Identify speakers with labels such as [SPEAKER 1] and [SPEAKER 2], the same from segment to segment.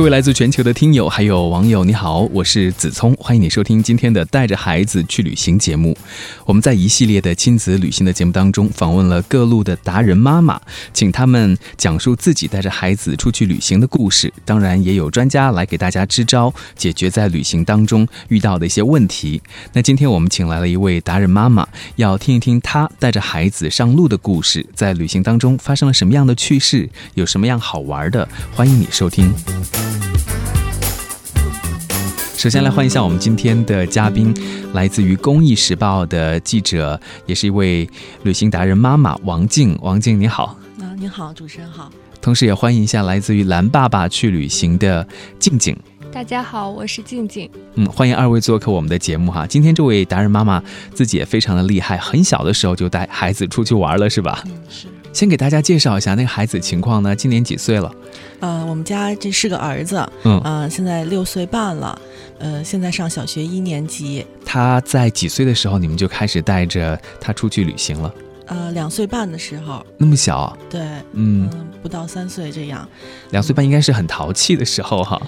[SPEAKER 1] 各位来自全球的听友还有网友，你好，我是子聪，欢迎你收听今天的带着孩子去旅行节目。我们在一系列的亲子旅行的节目当中，访问了各路的达人妈妈，请他们讲述自己带着孩子出去旅行的故事。当然，也有专家来给大家支招，解决在旅行当中遇到的一些问题。那今天我们请来了一位达人妈妈，要听一听她带着孩子上路的故事，在旅行当中发生了什么样的趣事，有什么样好玩的？欢迎你收听。首先来欢迎一下我们今天的嘉宾，来自于《公益时报》的记者，也是一位旅行达人妈妈王静。王静你好，
[SPEAKER 2] 啊，你好，主持人好。
[SPEAKER 1] 同时也欢迎一下来自于蓝爸爸去旅行的静静。
[SPEAKER 3] 大家好，我是静静。
[SPEAKER 1] 嗯，欢迎二位做客我们的节目哈。今天这位达人妈妈自己也非常的厉害，很小的时候就带孩子出去玩了，是吧？
[SPEAKER 2] 嗯，是。
[SPEAKER 1] 先给大家介绍一下那个孩子情况呢？今年几岁了？
[SPEAKER 2] 呃，我们家这是个儿子，嗯，现在六岁半了，呃，现在上小学一年级。
[SPEAKER 1] 他在几岁的时候你们就开始带着他出去旅行了？
[SPEAKER 2] 呃，两岁半的时候。
[SPEAKER 1] 那么小？
[SPEAKER 2] 对，嗯，不到三岁这样。
[SPEAKER 1] 两岁半应该是很淘气的时候哈。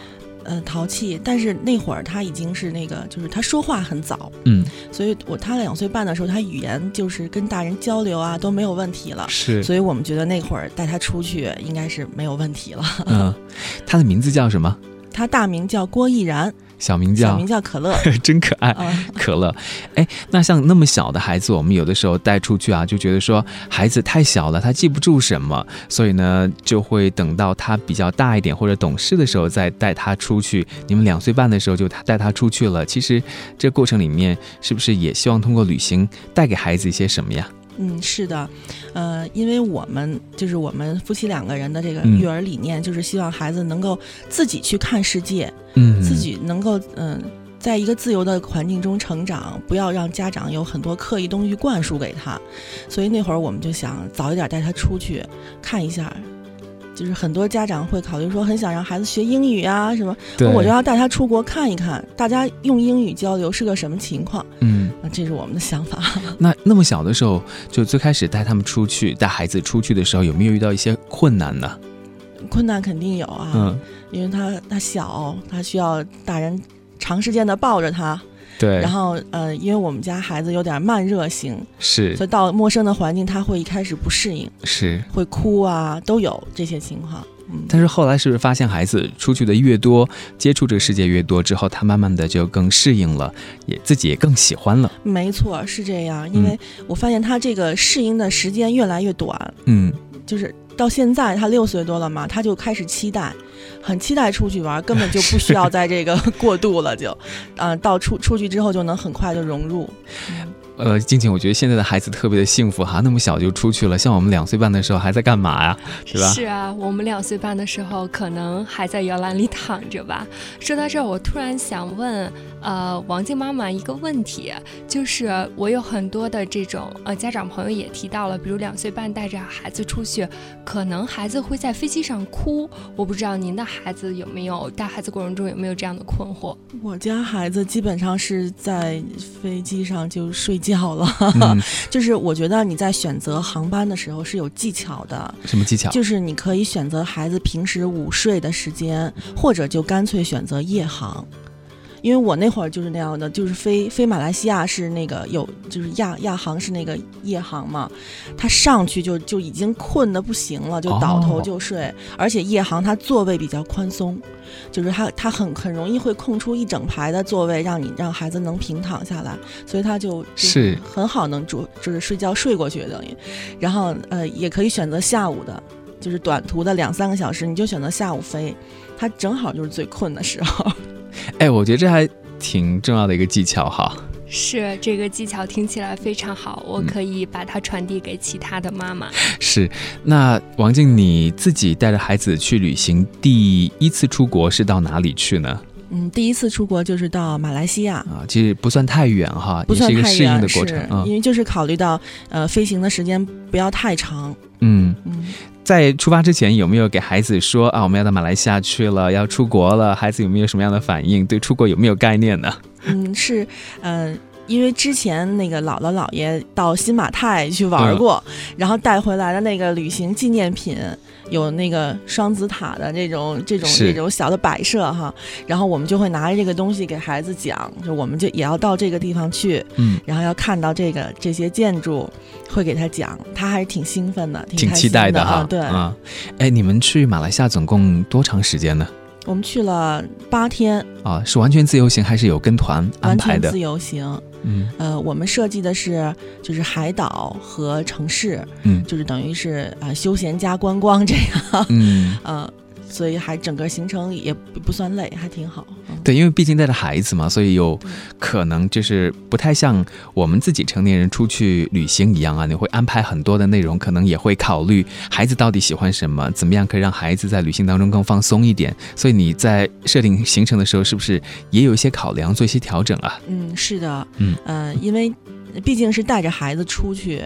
[SPEAKER 2] 呃，淘气，但是那会儿他已经是那个，就是他说话很早，
[SPEAKER 1] 嗯，
[SPEAKER 2] 所以我他两岁半的时候，他语言就是跟大人交流啊都没有问题了，
[SPEAKER 1] 是，
[SPEAKER 2] 所以我们觉得那会儿带他出去应该是没有问题了。
[SPEAKER 1] 嗯，他的名字叫什么？
[SPEAKER 2] 他大名叫郭毅然。
[SPEAKER 1] 小名叫
[SPEAKER 2] 小名叫可乐，
[SPEAKER 1] 真可爱。可乐，哎，那像那么小的孩子，我们有的时候带出去啊，就觉得说孩子太小了，他记不住什么，所以呢，就会等到他比较大一点或者懂事的时候再带他出去。你们两岁半的时候就带他出去了，其实这过程里面是不是也希望通过旅行带给孩子一些什么呀？
[SPEAKER 2] 嗯，是的，呃，因为我们就是我们夫妻两个人的这个育儿理念，就是希望孩子能够自己去看世界，
[SPEAKER 1] 嗯，
[SPEAKER 2] 自己能够嗯，在一个自由的环境中成长，不要让家长有很多刻意东西灌输给他。所以那会儿我们就想早一点带他出去看一下。就是很多家长会考虑说，很想让孩子学英语啊什么，我就要带他出国看一看，大家用英语交流是个什么情况。
[SPEAKER 1] 嗯，
[SPEAKER 2] 那这是我们的想法。
[SPEAKER 1] 那那么小的时候，就最开始带他们出去，带孩子出去的时候，有没有遇到一些困难呢？
[SPEAKER 2] 困难肯定有啊，
[SPEAKER 1] 嗯，
[SPEAKER 2] 因为他他小，他需要大人长时间的抱着他。
[SPEAKER 1] 对，
[SPEAKER 2] 然后呃，因为我们家孩子有点慢热型，
[SPEAKER 1] 是，
[SPEAKER 2] 所以到陌生的环境，他会一开始不适应，
[SPEAKER 1] 是，
[SPEAKER 2] 会哭啊，都有这些情况。嗯，
[SPEAKER 1] 但是后来是不是发现孩子出去的越多，接触这个世界越多之后，他慢慢的就更适应了，也自己也更喜欢了。
[SPEAKER 2] 没错，是这样，因为我发现他这个适应的时间越来越短。
[SPEAKER 1] 嗯，
[SPEAKER 2] 就是。到现在他六岁多了嘛，他就开始期待，很期待出去玩，根本就不需要在这个 过渡了，就，嗯，到出出去之后就能很快的融入。
[SPEAKER 1] 呃，静静，我觉得现在的孩子特别的幸福哈，那么小就出去了，像我们两岁半的时候还在干嘛呀？是吧？
[SPEAKER 3] 是啊，我们两岁半的时候可能还在摇篮里躺着吧。说到这儿，我突然想问。呃，王静妈妈一个问题，就是我有很多的这种呃家长朋友也提到了，比如两岁半带着孩子出去，可能孩子会在飞机上哭。我不知道您的孩子有没有带孩子过程中有没有这样的困惑？
[SPEAKER 2] 我家孩子基本上是在飞机上就睡觉了，就是我觉得你在选择航班的时候是有技巧的。
[SPEAKER 1] 什么技巧？
[SPEAKER 2] 就是你可以选择孩子平时午睡的时间，或者就干脆选择夜航。因为我那会儿就是那样的，就是飞飞马来西亚是那个有，就是亚亚航是那个夜航嘛，他上去就就已经困的不行了，就倒头就睡。而且夜航它座位比较宽松，就是它它很很容易会空出一整排的座位，让你让孩子能平躺下来，所以他就
[SPEAKER 1] 是
[SPEAKER 2] 很好能住，就是睡觉睡过去等于。然后呃也可以选择下午的，就是短途的两三个小时，你就选择下午飞，他正好就是最困的时候。
[SPEAKER 1] 哎，我觉得这还挺重要的一个技巧哈。
[SPEAKER 3] 是这个技巧听起来非常好，我可以把它传递给其他的妈妈。
[SPEAKER 1] 是，那王静你自己带着孩子去旅行，第一次出国是到哪里去呢？
[SPEAKER 2] 嗯，第一次出国就是到马来西亚，
[SPEAKER 1] 啊，其实不算太远哈，
[SPEAKER 2] 不算
[SPEAKER 1] 也是一个适应
[SPEAKER 2] 太远，
[SPEAKER 1] 的过程
[SPEAKER 2] 因为就是考虑到呃飞行的时间不要太长。
[SPEAKER 1] 嗯，
[SPEAKER 2] 嗯，
[SPEAKER 1] 在出发之前有没有给孩子说啊，我们要到马来西亚去了，要出国了？孩子有没有什么样的反应？对出国有没有概念呢？
[SPEAKER 2] 嗯，是，嗯、因为之前那个姥姥姥爷到新马泰去玩过，然后带回来的那个旅行纪念品有那个双子塔的这种这种这种小的摆设哈，然后我们就会拿着这个东西给孩子讲，就我们就也要到这个地方去，
[SPEAKER 1] 嗯，
[SPEAKER 2] 然后要看到这个这些建筑，会给他讲，他还是挺兴奋的，
[SPEAKER 1] 挺期待哈。
[SPEAKER 2] 的啊。对，
[SPEAKER 1] 啊，哎，你们去马来西亚总共多长时间呢？
[SPEAKER 2] 我们去了八天，
[SPEAKER 1] 啊，是完全自由行还是有跟团安排的
[SPEAKER 2] 完全自？由行。
[SPEAKER 1] 嗯。
[SPEAKER 2] 呃，我们设计的是就是海岛和城市，
[SPEAKER 1] 嗯。
[SPEAKER 2] 就是等于是啊、呃休闲加观光这样，
[SPEAKER 1] 嗯，
[SPEAKER 2] 呃，所以还整个行程也不不算累，还挺好。嗯
[SPEAKER 1] 对，因为毕竟带着孩子嘛，所以有可能就是不太像我们自己成年人出去旅行一样啊，你会安排很多的内容，可能也会考虑孩子到底喜欢什么，怎么样可以让孩子在旅行当中更放松一点。所以你在设定行程的时候，是不是也有一些考量，做一些调整啊？
[SPEAKER 2] 嗯，是的，
[SPEAKER 1] 嗯
[SPEAKER 2] 呃，因为毕竟是带着孩子出去。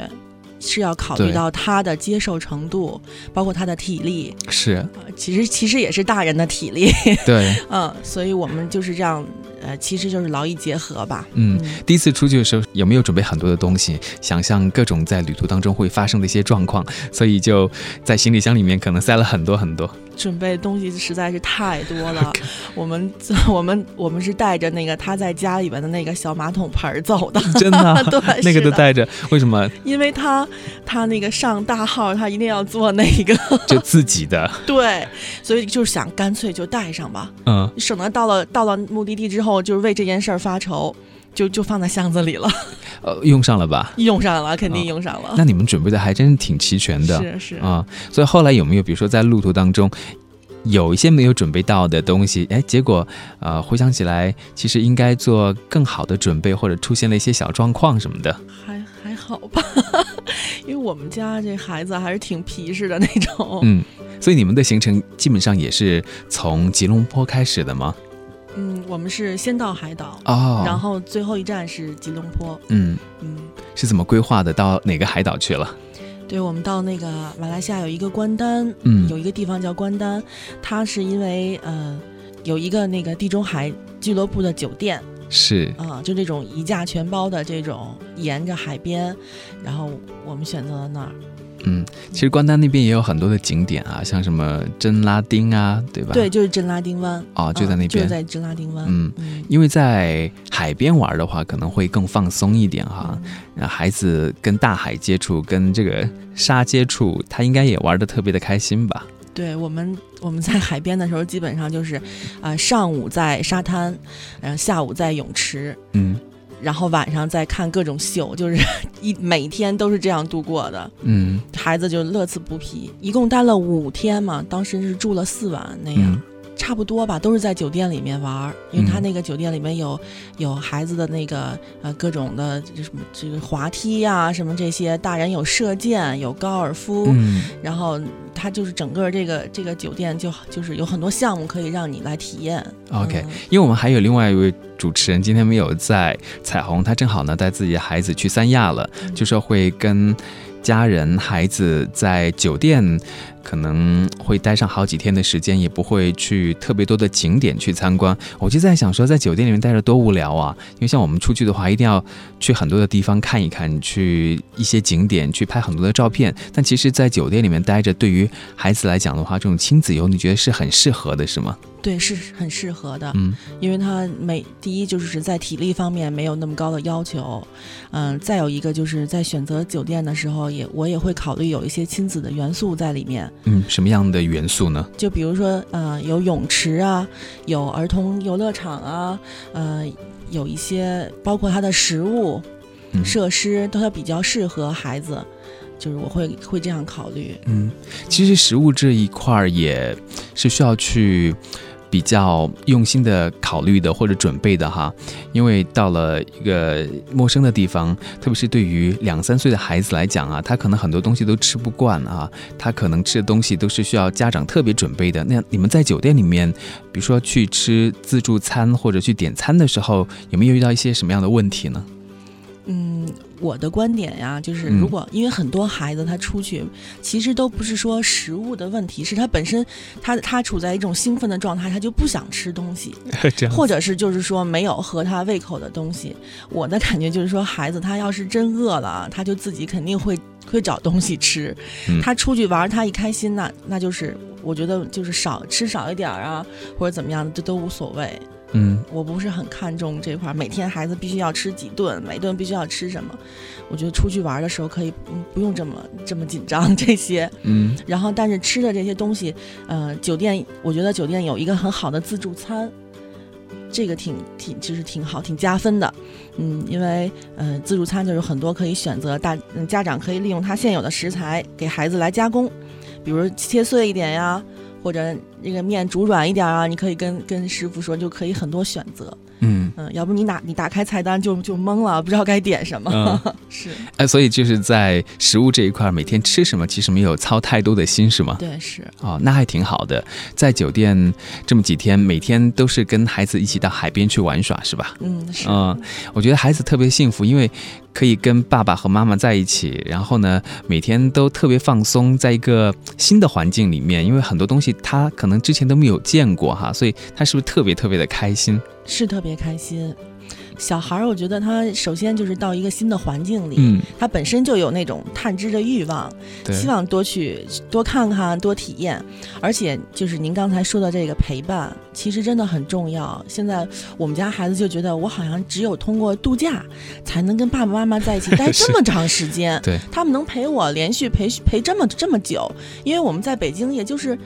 [SPEAKER 2] 是要考虑到他的接受程度，包括他的体力，
[SPEAKER 1] 是。
[SPEAKER 2] 呃其实其实也是大人的体力，
[SPEAKER 1] 对，
[SPEAKER 2] 嗯，所以我们就是这样，呃，其实就是劳逸结合吧，
[SPEAKER 1] 嗯。第一次出去的时候，有没有准备很多的东西？想象各种在旅途当中会发生的一些状况，所以就在行李箱里面可能塞了很多很多。
[SPEAKER 2] 准备的东西实在是太多了。我们我们我们是带着那个他在家里边的那个小马桶盆走的，
[SPEAKER 1] 真的啊、
[SPEAKER 2] 对，
[SPEAKER 1] 那个都带着，为什么？
[SPEAKER 2] 因为他他那个上大号，他一定要做那个，
[SPEAKER 1] 就自己的，
[SPEAKER 2] 对，所以就是想干脆就带上吧，
[SPEAKER 1] 嗯，
[SPEAKER 2] 省得到了到了目的地之后，就是为这件事儿发愁。就就放在箱子里了，
[SPEAKER 1] 呃，用上了吧？
[SPEAKER 2] 用上了，肯定
[SPEAKER 1] 哦
[SPEAKER 2] 用上了。
[SPEAKER 1] 那你们准备的还真是挺齐全的
[SPEAKER 2] 是是，
[SPEAKER 1] 啊、所以后来有没有，比如说在路途当中，有一些没有准备到的东西，哎，结果呃回想起来，其实应该做更好的准备，或者出现了一些小状况什么的。
[SPEAKER 2] 还还好吧，因为我们家这孩子还是挺皮实的那种。
[SPEAKER 1] 嗯，所以你们的行程基本上也是从吉隆坡开始的吗？
[SPEAKER 2] 嗯，我们是先到海岛，
[SPEAKER 1] 哦，
[SPEAKER 2] 然后最后一站是吉隆坡。
[SPEAKER 1] 嗯，
[SPEAKER 2] 嗯，
[SPEAKER 1] 是怎么规划的？到哪个海岛去了？
[SPEAKER 2] 对，我们到那个马来西亚有一个关丹，
[SPEAKER 1] 嗯
[SPEAKER 2] 有一个地方叫关丹，它是因为呃有一个那个地中海俱乐部的酒店
[SPEAKER 1] 是
[SPEAKER 2] 啊、就这种一价全包的这种，沿着海边，然后我们选择了那儿。
[SPEAKER 1] 嗯，其实关丹那边也有很多的景点啊，像什么真拉丁啊，对吧？
[SPEAKER 2] 对，就是真拉丁湾。
[SPEAKER 1] 哦，就在
[SPEAKER 2] 啊
[SPEAKER 1] 那边。
[SPEAKER 2] 就在真拉丁湾。
[SPEAKER 1] 嗯
[SPEAKER 2] 嗯，
[SPEAKER 1] 因为在海边玩的话，可能会更放松一点哈。让孩子跟大海接触，跟这个沙接触，他应该也玩的特别的开心吧？
[SPEAKER 2] 对我们我们在海边的时候，基本上就是，呃，上午在沙滩，然后下午在泳池，
[SPEAKER 1] 嗯
[SPEAKER 2] 然后晚上再看各种秀，就是 一每天都是这样度过的，
[SPEAKER 1] 嗯
[SPEAKER 2] 孩子就乐此不疲。一共待了五天嘛，当时是住了四晚那样。
[SPEAKER 1] 嗯
[SPEAKER 2] 差不多吧，都是在酒店里面玩儿，因为他
[SPEAKER 1] 嗯
[SPEAKER 2] 那个酒店里面有有孩子的那个呃各种的这什么这个滑梯呀、什么这些，大人有射箭，有高尔夫，
[SPEAKER 1] 嗯
[SPEAKER 2] 然后他就是整个这个这个酒店就就是有很多项目可以让你来体验。
[SPEAKER 1] ，OK。
[SPEAKER 2] 嗯
[SPEAKER 1] 因为我们还有另外一位主持人今天没有在，彩虹他正好呢带自己的孩子去三亚了，
[SPEAKER 2] 嗯
[SPEAKER 1] 就说会跟家人、孩子在酒店可能会待上好几天的时间，也不会去特别多的景点去参观。我就在想说，在酒店里面待着多无聊啊！因为像我们出去的话，一定要去很多的地方看一看，去一些景点去拍很多的照片。但其实，在酒店里面待着，对于孩子来讲的话，这种亲子游，你觉得是很适合的，是吗？
[SPEAKER 2] 对，是很适合的，
[SPEAKER 1] 嗯
[SPEAKER 2] 因为他每第一就是在体力方面没有那么高的要求，嗯、再有一个就是在选择酒店的时候也我也会考虑有一些亲子的元素在里面，
[SPEAKER 1] 嗯，什么样的元素呢？
[SPEAKER 2] 就比如说呃有泳池啊，有儿童游乐场啊，呃有一些包括它的食物
[SPEAKER 1] 嗯
[SPEAKER 2] 设施都要比较适合孩子，就是我会会这样考虑。
[SPEAKER 1] 嗯，其实食物这一块儿也是需要去比较用心的考虑的或者准备的哈，因为到了一个陌生的地方，特别是对于两三岁的孩子来讲啊，他可能很多东西都吃不惯啊，他可能吃的东西都是需要家长特别准备的。那你们在酒店里面，比如说去吃自助餐或者去点餐的时候，有没有遇到一些什么样的问题呢？
[SPEAKER 2] 嗯，我的观点呀，就是
[SPEAKER 1] 嗯
[SPEAKER 2] 如果因为很多孩子他出去，其实都不是说食物的问题，是他本身他他处在一种兴奋的状态，他就不想吃东西，或者是就是说没有合他胃口的东西。我的感觉就是说，孩子他要是真饿了，他就自己肯定会会找东西吃。
[SPEAKER 1] 嗯
[SPEAKER 2] 他出去玩，他一开心，那那就是我觉得就是少吃少一点儿啊，或者怎么样，这都无所谓。
[SPEAKER 1] 嗯
[SPEAKER 2] 我不是很看重这块儿，每天孩子必须要吃几顿，每顿必须要吃什么。我觉得出去玩的时候可以嗯不用这么这么紧张这些。
[SPEAKER 1] 嗯
[SPEAKER 2] 然后，但是吃的这些东西，呃，酒店我觉得酒店有一个很好的自助餐，这个挺挺其实挺好，挺加分的。嗯，因为呃自助餐就是很多可以选择，大嗯家长可以利用他现有的食材给孩子来加工，比如切碎一点呀。或者这个面煮软一点啊，你可以跟跟师傅说，就可以很多选择。
[SPEAKER 1] 嗯，
[SPEAKER 2] 嗯，要不你打你打开菜单就就懵了，不知道该点什么。
[SPEAKER 1] 嗯
[SPEAKER 2] 是，
[SPEAKER 1] 哎，所以就是在食物这一块，每天吃什么其实没有操太多的心，是吗？
[SPEAKER 2] 对，是，
[SPEAKER 1] 哦，那还挺好的。在酒店这么几天，每天都是跟孩子一起到海边去玩耍，是吧？
[SPEAKER 2] 嗯，是，
[SPEAKER 1] 嗯，我觉得孩子特别幸福，因为可以跟爸爸和妈妈在一起，然后呢，每天都特别放松，在一个新的环境里面，因为很多东西他可能之前都没有见过哈，所以他是不是特别特别的开心？
[SPEAKER 2] 是特别开心。小孩儿，我觉得他首先就是到一个新的环境里，
[SPEAKER 1] 嗯，
[SPEAKER 2] 他本身就有那种探知的欲望，希望多去多看看、多体验。而且就是您刚才说的这个陪伴，其实真的很重要。现在我们家孩子就觉得，我好像只有通过度假才能跟爸爸妈妈在一起 待这么长时间。
[SPEAKER 1] 对，
[SPEAKER 2] 他们能陪我连续陪陪这么这么久，因为我们在北京也就是。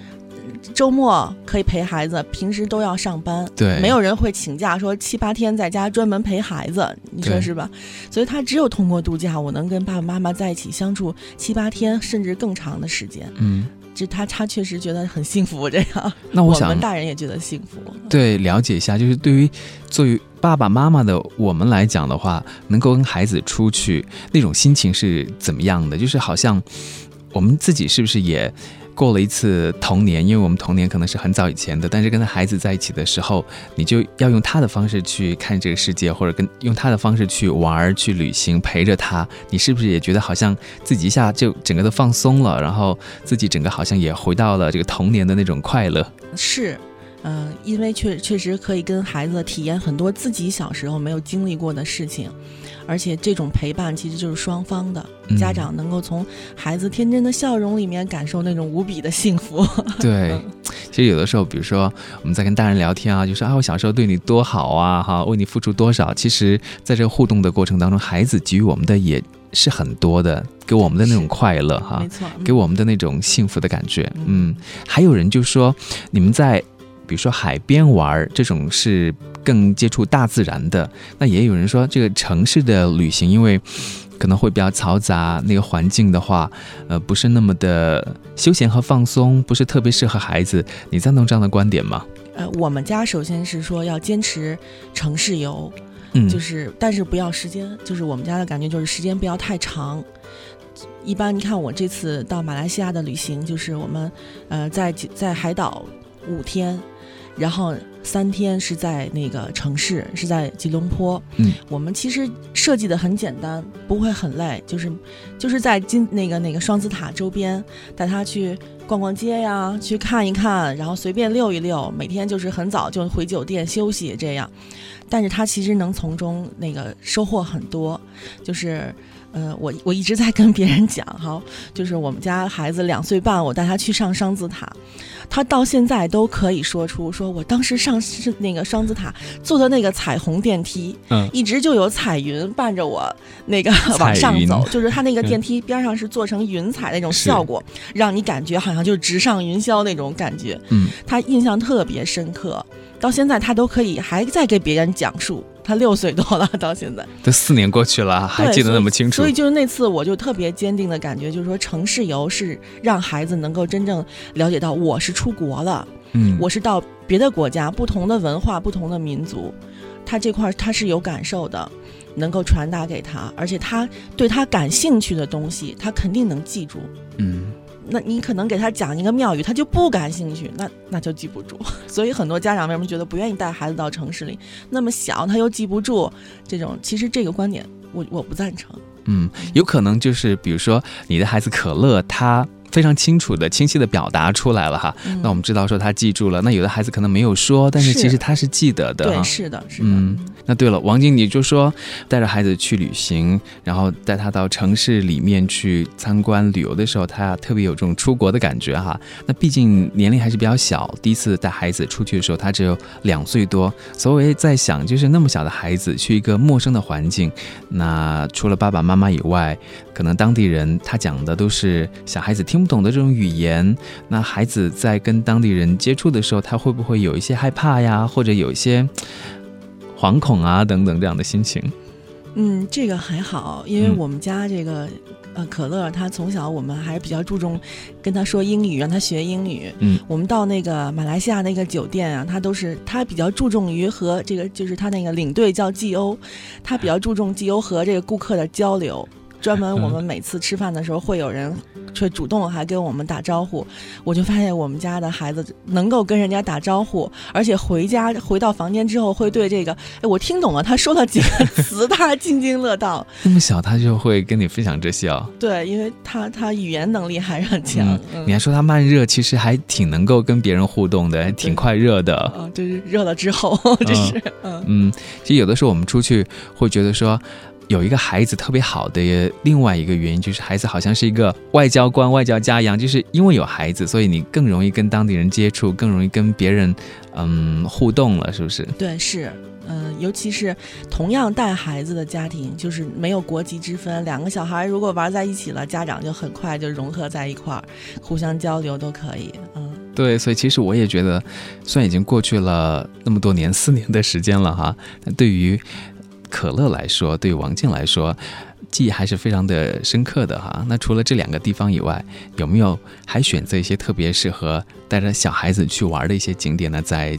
[SPEAKER 2] 周末可以陪孩子，平时都要上班，
[SPEAKER 1] 对
[SPEAKER 2] 没有人会请假说七八天在家专门陪孩子，你说是吧？所以他只有通过度假，我能跟爸爸妈妈在一起相处七八天，甚至更长的时间。
[SPEAKER 1] 嗯，
[SPEAKER 2] 这他他确实觉得很幸福，这样。
[SPEAKER 1] 那我想
[SPEAKER 2] 们大人也觉得幸福。
[SPEAKER 1] 对了解一下，就是对于作为爸爸妈妈的我们来讲的话，能够跟孩子出去那种心情是怎么样的？就是好像我们自己是不是也过了一次童年？因为我们童年可能是很早以前的，但是跟他孩子在一起的时候，你就要用他的方式去看这个世界，或者跟用他的方式去玩、去旅行，陪着他。你是不是也觉得好像自己一下就整个都放松了，然后自己整个好像也回到了这个童年的那种快乐？
[SPEAKER 2] 是，嗯、因为确确实可以跟孩子体验很多自己小时候没有经历过的事情，而且这种陪伴其实就是双方的，
[SPEAKER 1] 嗯
[SPEAKER 2] 家长能够从孩子天真的笑容里面感受那种无比的幸福。
[SPEAKER 1] 对，其实有的时候，比如说我们在跟大人聊天啊，就说啊，我小时候对你多好啊，哈，为你付出多少。其实，在这个互动的过程当中，孩子给予我们的也是很多的，给我们的那种快乐哈
[SPEAKER 2] 没，错，嗯
[SPEAKER 1] 给我们的那种幸福的感觉。
[SPEAKER 2] 嗯
[SPEAKER 1] 嗯，还有人就说，你们在比如说海边玩儿这种是更接触大自然的，那也有人说这个城市的旅行，因为可能会比较嘈杂，那个环境的话，呃，不是那么的休闲和放松，不是特别适合孩子。你赞同这样的观点吗？
[SPEAKER 2] 呃，我们家首先是说要坚持城市游，
[SPEAKER 1] 嗯，
[SPEAKER 2] 就是但是不要时间，就是我们家的感觉就是时间不要太长。一般你看我这次到马来西亚的旅行，就是我们呃在在海岛五天，然后三天是在那个城市，是在吉隆坡。
[SPEAKER 1] 嗯，
[SPEAKER 2] 我们其实设计的很简单，不会很累，就是就是在金那个那个双子塔周边带他去逛逛街呀，去看一看，然后随便溜一溜。每天就是很早就回酒店休息这样，但是他其实能从中那个收获很多，就是。呃，我我一直在跟别人讲哈，就是我们家孩子两岁半，我带他去上双子塔，他到现在都可以说出，说我当时上是那个双子塔坐的那个彩虹电梯，
[SPEAKER 1] 嗯
[SPEAKER 2] 一直就有彩云伴着我那个往上走，就是他那个电梯边上是做成云彩那种效果，让你感觉好像就直上云霄那种感觉，
[SPEAKER 1] 嗯，
[SPEAKER 2] 他印象特别深刻，到现在他都可以还在给别人讲述。他六岁多了，到现在
[SPEAKER 1] 都四年过去了，还记得那么清楚。
[SPEAKER 2] 所以就是那次，我就特别坚定的感觉，就是说城市游是让孩子能够真正了解到我是出国了，
[SPEAKER 1] 嗯，
[SPEAKER 2] 我是到别的国家，不同的文化、不同的民族，他这块儿他是有感受的，能够传达给他，而且他对他感兴趣的东西，他肯定能记住。
[SPEAKER 1] 嗯
[SPEAKER 2] 那你可能给他讲一个妙语，他就不感兴趣，那那就记不住。所以很多家长为什么觉得不愿意带孩子到城市里？那么小他又记不住，这种其实这个观点我我不赞成。
[SPEAKER 1] 嗯，有可能就是比如说你的孩子可乐，他非常清楚的、清晰的表达出来了哈。
[SPEAKER 2] 嗯
[SPEAKER 1] 那我们知道说他记住了，那有的孩子可能没有说，但是
[SPEAKER 2] 是
[SPEAKER 1] 其实他是记得的
[SPEAKER 2] 对，。是的，是的。
[SPEAKER 1] 嗯，那对了，王晶，你就说带着孩子去旅行，然后带他到城市里面去参观旅游的时候，他特别有这种出国的感觉哈。那毕竟年龄还是比较小，第一次带孩子出去的时候，他只有两岁多。所谓在想，就是那么小的孩子去一个陌生的环境，那除了爸爸妈妈以外，可能当地人他讲的都是小孩子听不懂的这种语言。那孩子在跟当地人接触的时候，他会不会有一些害怕呀，或者有一些惶恐啊等等这样的心情？
[SPEAKER 2] 嗯，这个还好，因为
[SPEAKER 1] 嗯
[SPEAKER 2] 我们家这个、呃可乐，他从小我们还是比较注重跟他说英语，让他学英语。
[SPEAKER 1] 嗯，
[SPEAKER 2] 我们到那个马来西亚那个酒店啊，他都是他比较注重于和这个就是他那个领队叫 GO，他比较注重 GO 和这个顾客的交流。专门我们每次吃饭的时候会有人却主动还跟我们打招呼，我就发现我们家的孩子能够跟人家打招呼，而且回家回到房间之后会对这个，哎，我听懂了他说了几个词，他津津乐道。
[SPEAKER 1] 那么小他就会跟你分享这些哦。
[SPEAKER 2] 对，因为他他语言能力还是很强。嗯
[SPEAKER 1] 你还说他慢热，其实还挺能够跟别人互动的，还挺快热的。
[SPEAKER 2] 啊，就是热了之后，这是嗯
[SPEAKER 1] 嗯，其实有的时候我们出去会觉得说。有一个孩子特别好的另外一个原因，就是孩子好像是一个外交官、外交家一样，就是因为有孩子，所以你更容易跟当地人接触，更容易跟别人嗯互动了，是不是？
[SPEAKER 2] 对是。嗯，尤其是同样带孩子的家庭，就是没有国籍之分，两个小孩如果玩在一起了，家长就很快就融合在一块儿，互相交流都可以。嗯，
[SPEAKER 1] 对，所以其实我也觉得，虽然已经过去了那么多年，四年的时间了哈，但对于可乐来说，对王静来说，记忆还是非常的深刻的哈。那除了这两个地方以外，有没有还选择一些特别适合带着小孩子去玩的一些景点呢？在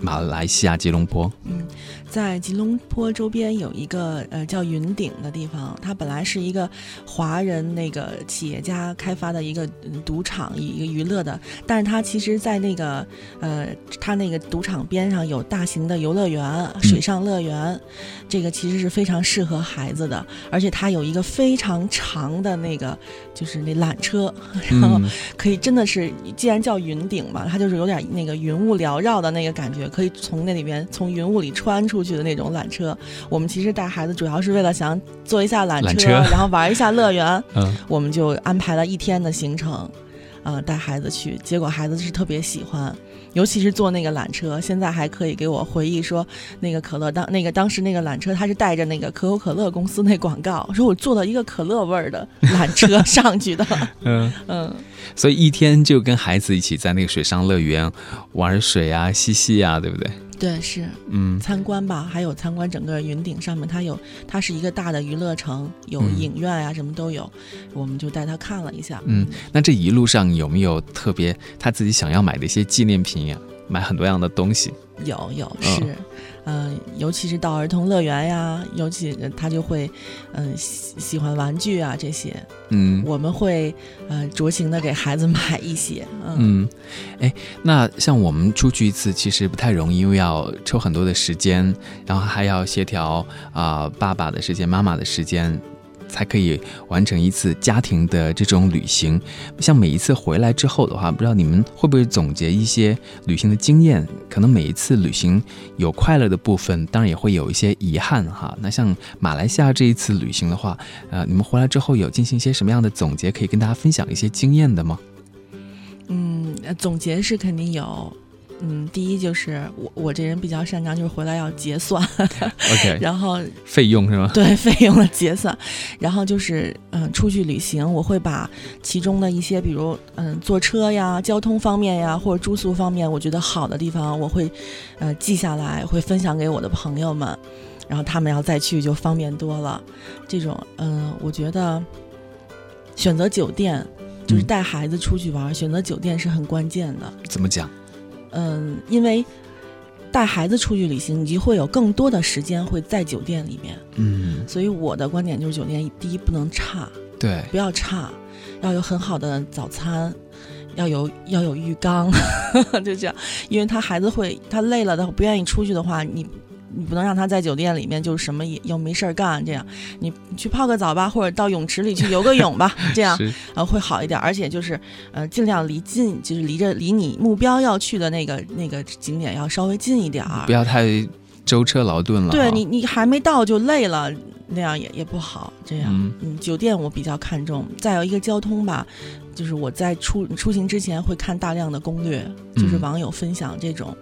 [SPEAKER 1] 马来西亚吉隆坡，
[SPEAKER 2] 嗯，在吉隆坡周边有一个呃叫云顶的地方，它本来是一个华人那个企业家开发的一个嗯赌场，一个娱乐的，但是它其实，在那个呃，它那个赌场边上有大型的游乐园、水上乐园，这个其实是非常适合孩子的，而且它有一个非常长的那个就是那缆车，然后
[SPEAKER 1] 嗯。
[SPEAKER 2] 可以真的是，既然叫云顶嘛，它就是有点那个云雾缭绕的那个感觉，可以从那里边从云雾里穿出去的那种缆车。我们其实带孩子主要是为了想坐一下缆车，
[SPEAKER 1] 缆车
[SPEAKER 2] 然后玩一下乐园，
[SPEAKER 1] 嗯
[SPEAKER 2] 我们就安排了一天的行程，呃，带孩子去。结果孩子是特别喜欢，尤其是坐那个缆车，现在还可以给我回忆说，那个可乐当那个当时那个缆车，它是带着那个可口可乐公司那广告，说我坐了一个可乐味儿的缆车 上去的，
[SPEAKER 1] 嗯，
[SPEAKER 2] 嗯。
[SPEAKER 1] 所以一天就跟孩子一起在那个水上乐园玩水啊、嬉戏啊，对不对？
[SPEAKER 2] 对，是
[SPEAKER 1] 嗯
[SPEAKER 2] 参观吧，还有参观整个云顶上面，它有它是一个大的娱乐城，有
[SPEAKER 1] 嗯
[SPEAKER 2] 影院啊，什么都有，我们就带他看了一下。
[SPEAKER 1] 嗯，那这一路上有没有特别他自己想要买的一些纪念品呀？买很多样的东西。
[SPEAKER 2] 有有
[SPEAKER 1] 嗯
[SPEAKER 2] 是，嗯、尤其是到儿童乐园呀，尤其呃他就会嗯、喜喜欢玩具啊这些，
[SPEAKER 1] 嗯
[SPEAKER 2] 我们会呃酌情的给孩子买一些。嗯
[SPEAKER 1] 嗯，哎，那像我们出去一次其实不太容易，因为要抽很多的时间，然后还要协调啊、爸爸的时间、妈妈的时间。才可以完成一次家庭的这种旅行。像每一次回来之后的话，不知道你们会不会总结一些旅行的经验？可能每一次旅行有快乐的部分，当然也会有一些遗憾哈。那像马来西亚这一次旅行的话，呃，你们回来之后有进行一些什么样的总结，可以跟大家分享一些经验的吗？
[SPEAKER 2] 嗯，总结是肯定有。嗯，第一就是我我这人比较擅长，就是回来要结算
[SPEAKER 1] ，OK，
[SPEAKER 2] 然后
[SPEAKER 1] 费用是吗？
[SPEAKER 2] 对 费用的结算，然后就是嗯、出去旅行，我会把其中的一些，比如嗯坐车呀、交通方面呀，或者住宿方面，我觉得好的地方，我会呃记下来，会分享给我的朋友们，然后他们要再去就方便多了。这种嗯、我觉得选择酒店。就是
[SPEAKER 1] 嗯
[SPEAKER 2] 带孩子出去玩，选择酒店是很关键的。
[SPEAKER 1] 怎么讲？
[SPEAKER 2] 嗯，因为带孩子出去旅行，你就会有更多的时间会在酒店里面。
[SPEAKER 1] 嗯，
[SPEAKER 2] 所以我的观点就是，酒店第一不能差，
[SPEAKER 1] 对，
[SPEAKER 2] 不要差，要有很好的早餐，要有要有浴缸，就这样。因为他孩子会他累了，他不愿意出去的话，你你不能让他在酒店里面就什么也又没事儿干，这样你你去泡个澡吧，或者到泳池里去游个泳吧，这样
[SPEAKER 1] 是
[SPEAKER 2] 呃会好一点。而且就是呃尽量离近，就是离着离你目标要去的那个那个景点要稍微近一点儿
[SPEAKER 1] 不。要太舟车劳顿了。
[SPEAKER 2] 对你你还没到就累了，那样也也不好。这样。
[SPEAKER 1] 嗯
[SPEAKER 2] 嗯，酒店我比较看重，再有一个交通吧，就是我在出出行之前会看大量的攻略，就是
[SPEAKER 1] 嗯
[SPEAKER 2] 网友分享这种，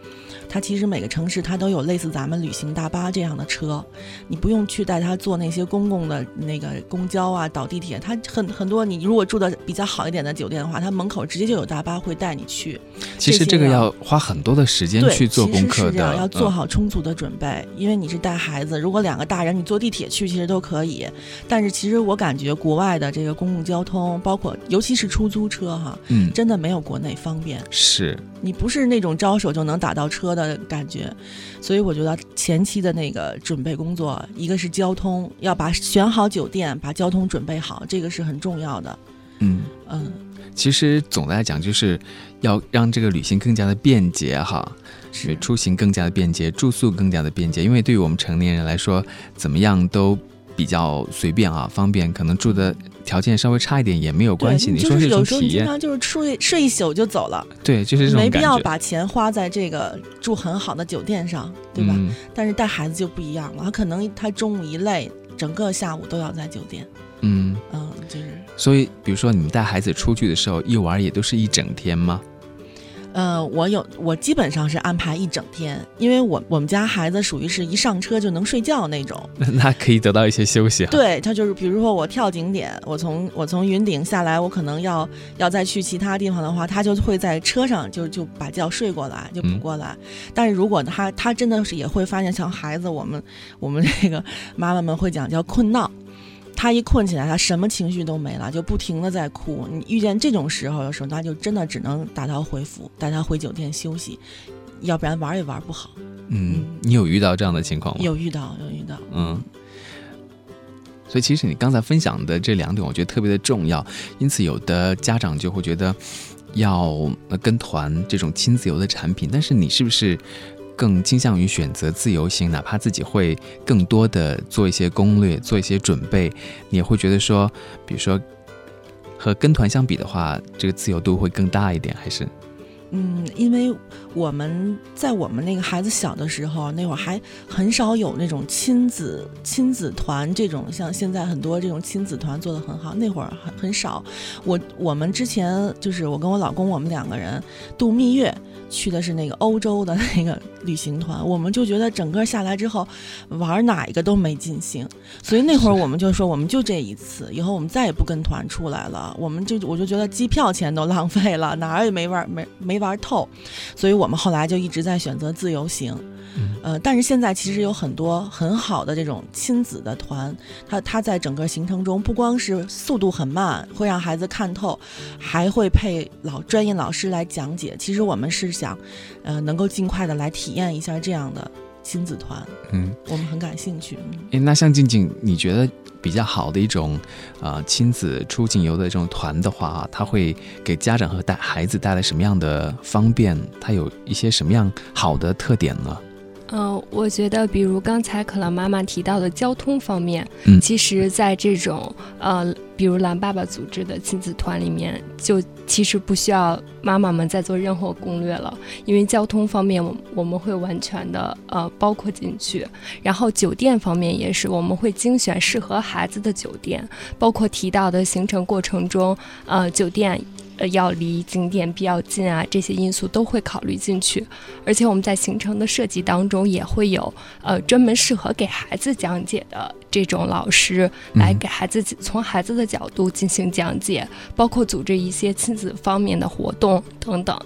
[SPEAKER 2] 它其实每个城市它都有类似咱们旅行大巴这样的车，你不用去带他坐那些公共的那个公交啊、倒地铁，它很很多你如果住的比较好一点的酒店的话，它门口直接就有大巴会带你去。
[SPEAKER 1] 其实这个要花很多的时间，去做功课
[SPEAKER 2] 是
[SPEAKER 1] 的，
[SPEAKER 2] 要做
[SPEAKER 1] 嗯
[SPEAKER 2] 好充足的准备，因为你是带孩子。如果两个大人你坐地铁去，其实都可以。但是其实我感觉国外的这个公共交通，包括尤其是出租车哈，
[SPEAKER 1] 嗯，
[SPEAKER 2] 真的没有国内方便。
[SPEAKER 1] 是
[SPEAKER 2] 你不是那种招手就能打到车的感觉，所以我觉得前期的那个准备工作，一个是交通，要把选好酒店，把交通准备好，这个是很重要的。
[SPEAKER 1] 嗯。
[SPEAKER 2] 嗯，
[SPEAKER 1] 其实总的来讲，就是要让这个旅行更加的便捷哈，
[SPEAKER 2] 是
[SPEAKER 1] 出行更加的便捷，住宿更加的便捷。因为对于我们成年人来说，怎么样都比较随便啊，方便。可能住的条件稍微差一点也没有关系。
[SPEAKER 2] 就
[SPEAKER 1] 你说
[SPEAKER 2] 是有时候你
[SPEAKER 1] 体验，
[SPEAKER 2] 经常就是睡睡一宿就走了。
[SPEAKER 1] 对，就是这种
[SPEAKER 2] 没必，要把钱花在这个住很好的酒店上，对吧？
[SPEAKER 1] 嗯
[SPEAKER 2] 但是带孩子就不一样了，他可能他中午一累，整个下午都要在酒店，
[SPEAKER 1] 嗯，
[SPEAKER 2] 嗯，就是，
[SPEAKER 1] 所以比如说你们带孩子出去的时候，一玩也都是一整天吗？
[SPEAKER 2] 呃，我有我基本上是安排一整天，因为我我们家孩子属于是一上车就能睡觉那种，
[SPEAKER 1] 那可以得到一些休息哈。
[SPEAKER 2] 对他就是，比如说我跳景点，我从我从云顶下来，我可能要要再去其他地方的话，他就会在车上就就把觉睡过来，就补
[SPEAKER 1] 嗯
[SPEAKER 2] 过来。但是如果他他真的是也会发现，像孩子，我们我们这个妈妈们会讲叫困闹。他一困起来，他什么情绪都没了，就不停的在哭。你遇见这种时候，的时候那就真的只能打道回府，带他回酒店休息，要不然玩也玩不好。
[SPEAKER 1] 嗯，你有遇到这样的情况吗？
[SPEAKER 2] 有遇到，有遇到，
[SPEAKER 1] 嗯，所以其实你刚才分享的这两点，我觉得特别的重要。因此，有的家长就会觉得要呃跟团这种亲子游的产品，但是你是不是更倾向于选择自由行？哪怕自己会更多的做一些攻略、做一些准备，你也会觉得说，比如说和跟团相比的话，这个自由度会更大一点，还是？
[SPEAKER 2] 嗯，因为我们在我们那个孩子小的时候，那会儿还很少有那种亲子亲子团这种，像现在很多这种亲子团做的很好，那会儿很很少。我我们之前就是我跟我老公，我们两个人度蜜月。去的是那个欧洲的那个旅行团，我们就觉得整个下来之后，玩哪一个都没尽兴，所以那会儿我们就说，我们就这一次，以后我们再也不跟团出来了。我们就我就觉得机票钱都浪费了，哪儿也没玩没没玩透，所以我们后来就一直在选择自由行。
[SPEAKER 1] 嗯
[SPEAKER 2] 呃，但是现在其实有很多很好的这种亲子的团，它它在整个行程中不光是速度很慢，会让孩子看透，还会配老专业老师来讲解。其实我们是想，呃，能够尽快的来体验一下这样的亲子团，
[SPEAKER 1] 嗯，
[SPEAKER 2] 我们很感兴趣。嗯，
[SPEAKER 1] 那像静静，你觉得比较好的一种呃亲子出境游的这种团的话，它会给家长和带孩子带来什么样的方便？它有一些什么样好的特点呢？
[SPEAKER 3] 嗯、我觉得，比如刚才可乐妈妈提到的交通方面，
[SPEAKER 1] 嗯
[SPEAKER 3] 其实，在这种呃，比如蓝爸爸组织的亲子团里面，就其实不需要妈妈们再做任何攻略了，因为交通方面，我我们会完全的呃包括进去。然后酒店方面也是，我们会精选适合孩子的酒店，包括提到的行程过程中，呃，酒店。呃，要离景点比较近啊，这些因素都会考虑进去。而且我们在行程的设计当中也会有呃专门适合给孩子讲解的这种老师来
[SPEAKER 1] 嗯
[SPEAKER 3] 给孩子从孩子的角度进行讲解，包括组织一些亲子方面的活动等等。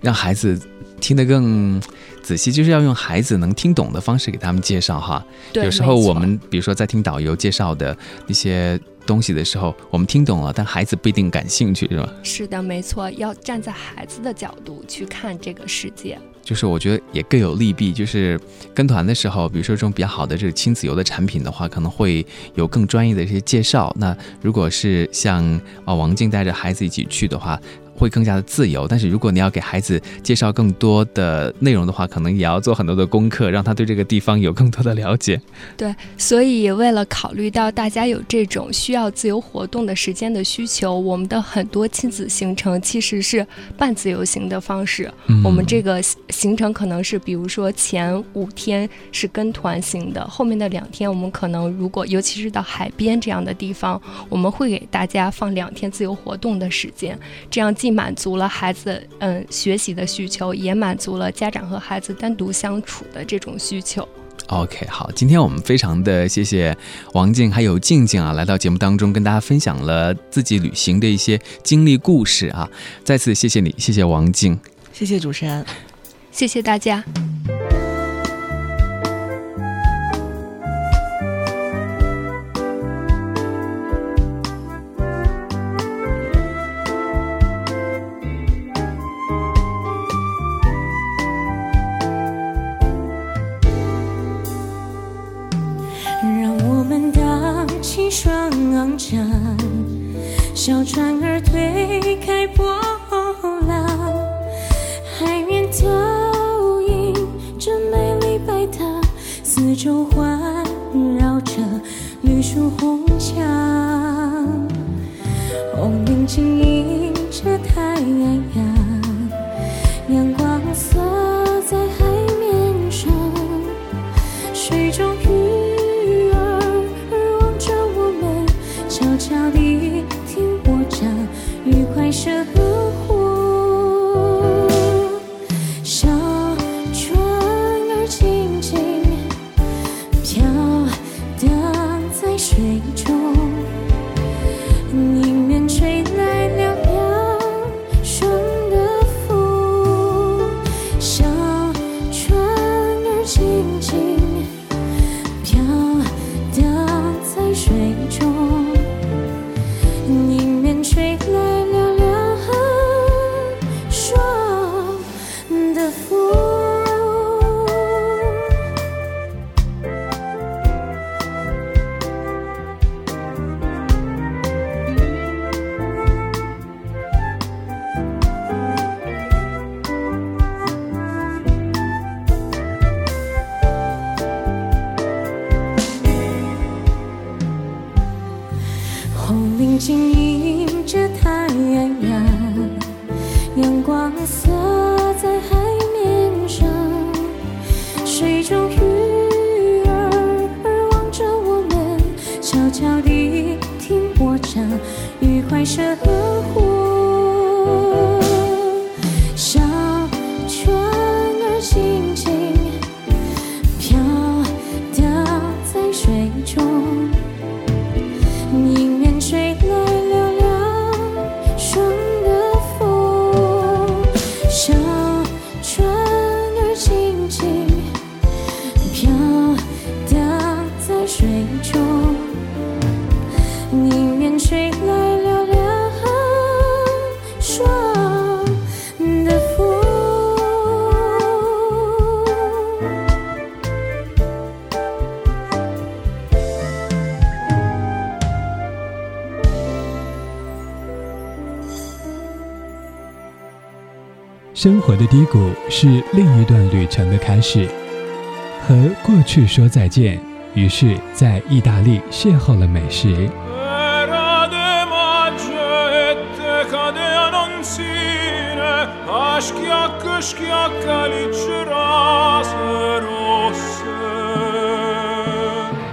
[SPEAKER 1] 让孩子听得更仔细，就是要用孩子能听懂的方式给他们介绍哈。
[SPEAKER 3] 对，
[SPEAKER 1] 有时候我们比如说在听导游介绍的一些东西的时候，我们听懂了，但孩子不一定感兴趣，是吧？
[SPEAKER 3] 是的，没错，要站在孩子的角度去看这个世界。
[SPEAKER 1] 就是我觉得也各有利弊。就是跟团的时候，比如说这种比较好的这个亲子游的产品的话，可能会有更专业的一些介绍。那如果是像啊王静带着孩子一起去的话，会更加的自由，但是如果你要给孩子介绍更多的内容的话，可能也要做很多的功课，让他对这个地方有更多的了解。
[SPEAKER 3] 对，所以为了考虑到大家有这种需要自由活动的时间的需求，我们的很多亲子行程其实是半自由行的方式。
[SPEAKER 1] 嗯
[SPEAKER 3] 我们这个行程可能是，比如说前五天是跟团行的，后面的两天我们可能如果尤其是到海边这样的地方，我们会给大家放两天自由活动的时间，这样既满足了孩子嗯学习的需求，也满足了家长和孩子单独相处的这种需求。
[SPEAKER 1] OK，好，今天我们非常的谢谢王静还有静静啊，来到节目当中跟大家分享了自己旅行的一些经历故事啊，再次谢谢你，谢谢王静。
[SPEAKER 2] 谢谢主持人。
[SPEAKER 3] 谢谢大家。
[SPEAKER 4] 小船儿推开波生活的
[SPEAKER 5] 低谷是另一段旅程的开始和过去说再见于是在意大利邂逅了美食。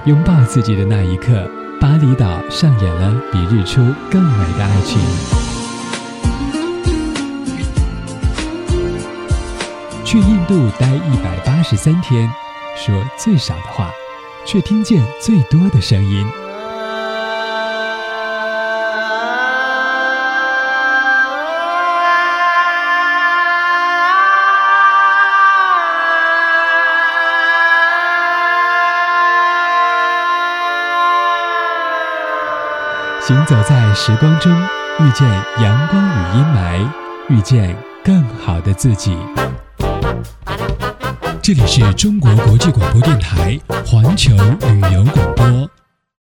[SPEAKER 5] 拥抱自己的那一刻巴厘岛上演了比日出更美的爱情。去印度待一百八十三天，说最少的话，却听见最多的声音。行走在时光中，遇见阳光与阴霾，遇见更好的自己。这里是中国国际广播电台环球旅游广播。